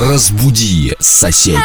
Разбуди соседей.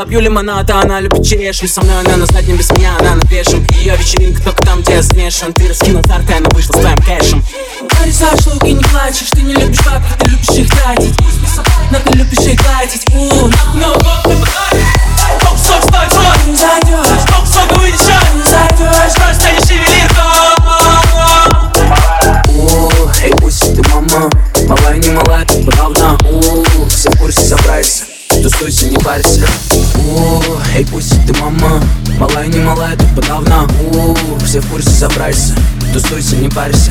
Я пью лимонад, а она любит черешню. Со мной она на заднем, без меня она на пешем Ее вечеринка только там, где я смешан. Ты раскинул тарка, она вышла с твоим кэшем. Нарисовал штуки, не плачешь Ты не любишь бабки, ты любишь их тратить. Но ты любишь их тратить. У, ну вот ты все в курсе собрайся, тусуйся, не парься.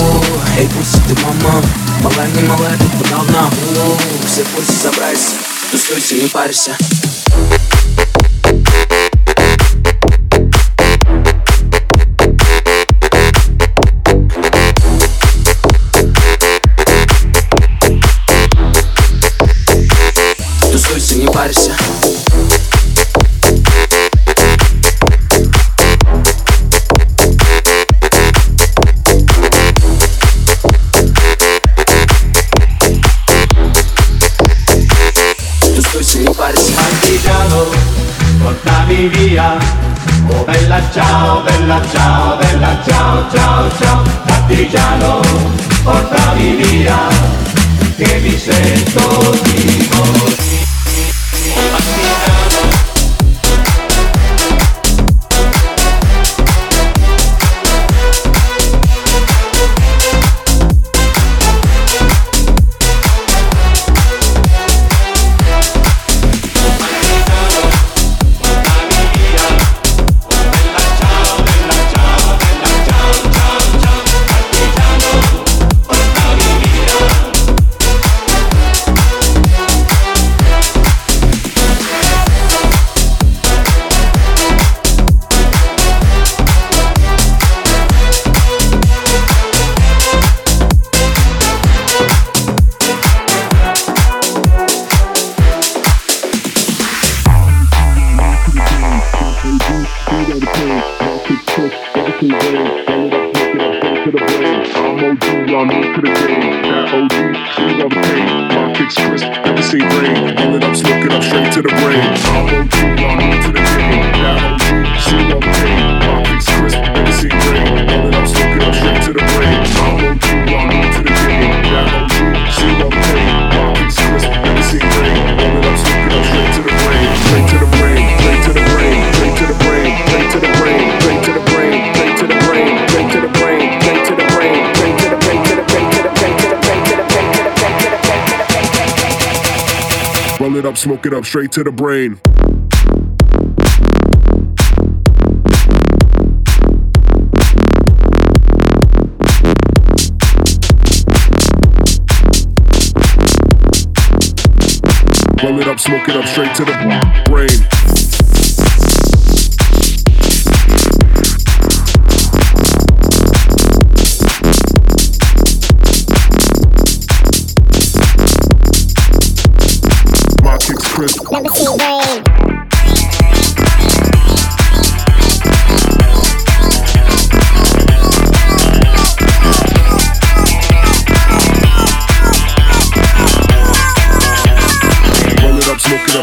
О, эй, пусть ты мама, малая не малая, ты подавно О, все в курсе собрайся, тусуйся, не парься. Тусуйся, не парься OG, food up pain, my kicks crisp, never seen rain. Roll it up, smoke it up straight to the brain. up, smoke it up straight to the brain. Roll it up, smoke it up straight to the brain.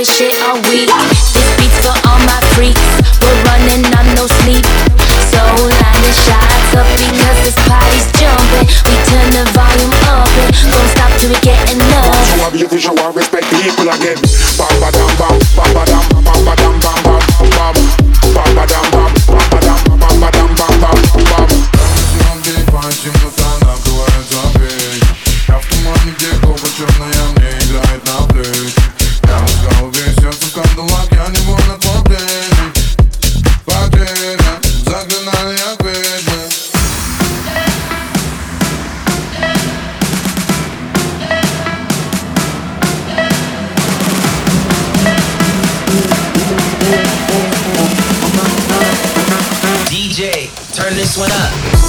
this shit all week. This beat's for all my freaks. We're running on no sleep. So line the shots up because this party's jumping. We turn the volume up and don't stop till we get enough. Want you to be I respect people again. Bam, ba, dam, ba, bam, ba, dam, bam, ba, dam, ba. this one up.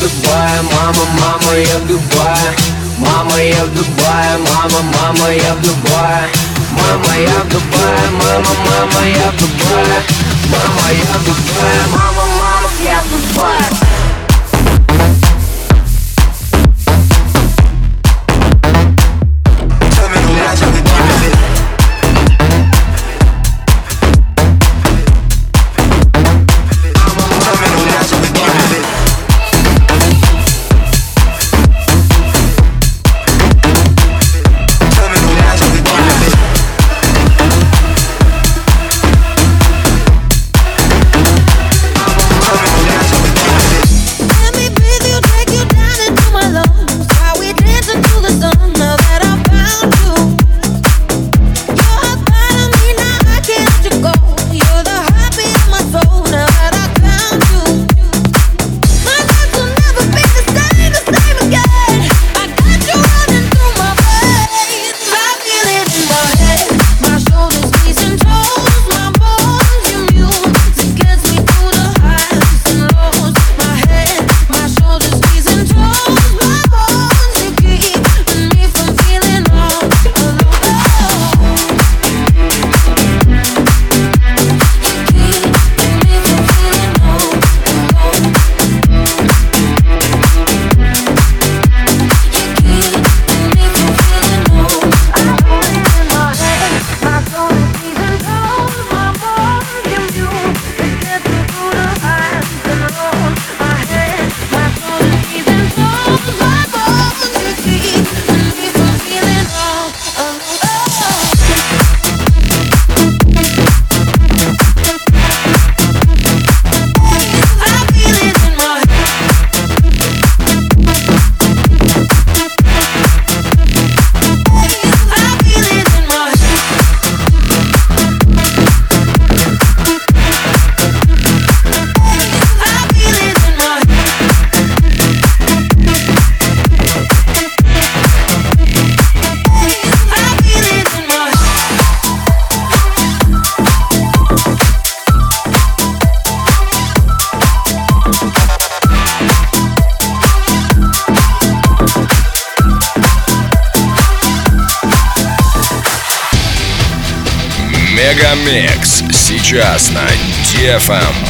Дубае, мама, мама, я в Дубае Мама, я в Дубае, мама, мама, я в Дубае Мама, я в Дубае, мама, мама, я в Дубае Мама, я в Дубае, мама, мама, я в Дубае Краснонафм.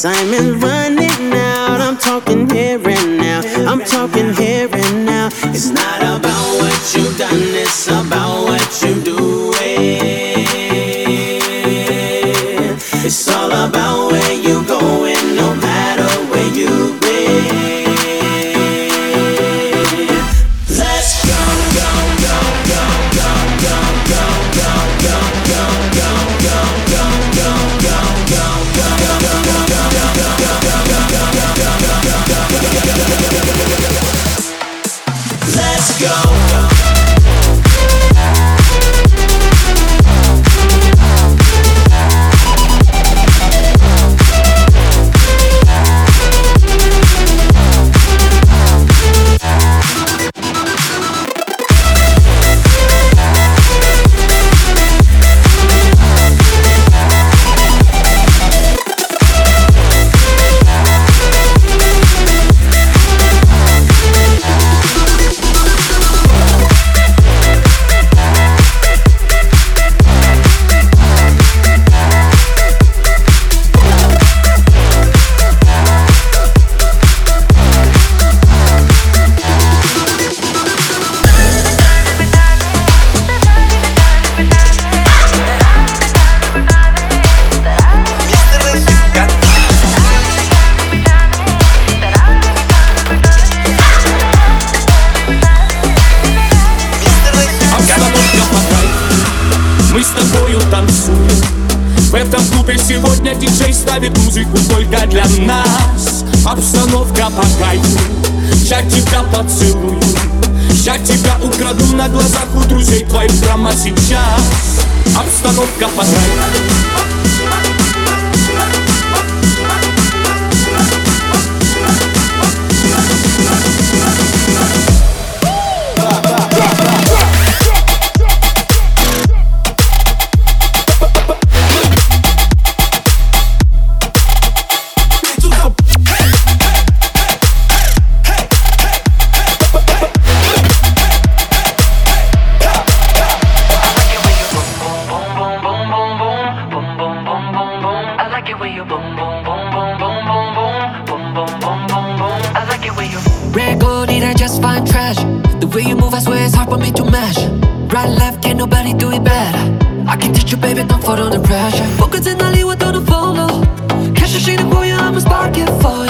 Simon running. ставит музыку только для нас. Обстановка по кайфу Я тебя поцелую. Я тебя украду на глазах у друзей твоих прямо сейчас. Обстановка по кайфу way you move, I swear it's hard for me to measure. Right left, can't nobody do it better. I can teach you baby, don't fall under pressure. 복근은 날리워 떠는 follow. Catch 계속 쉬는 boy, I'm a spark it for you.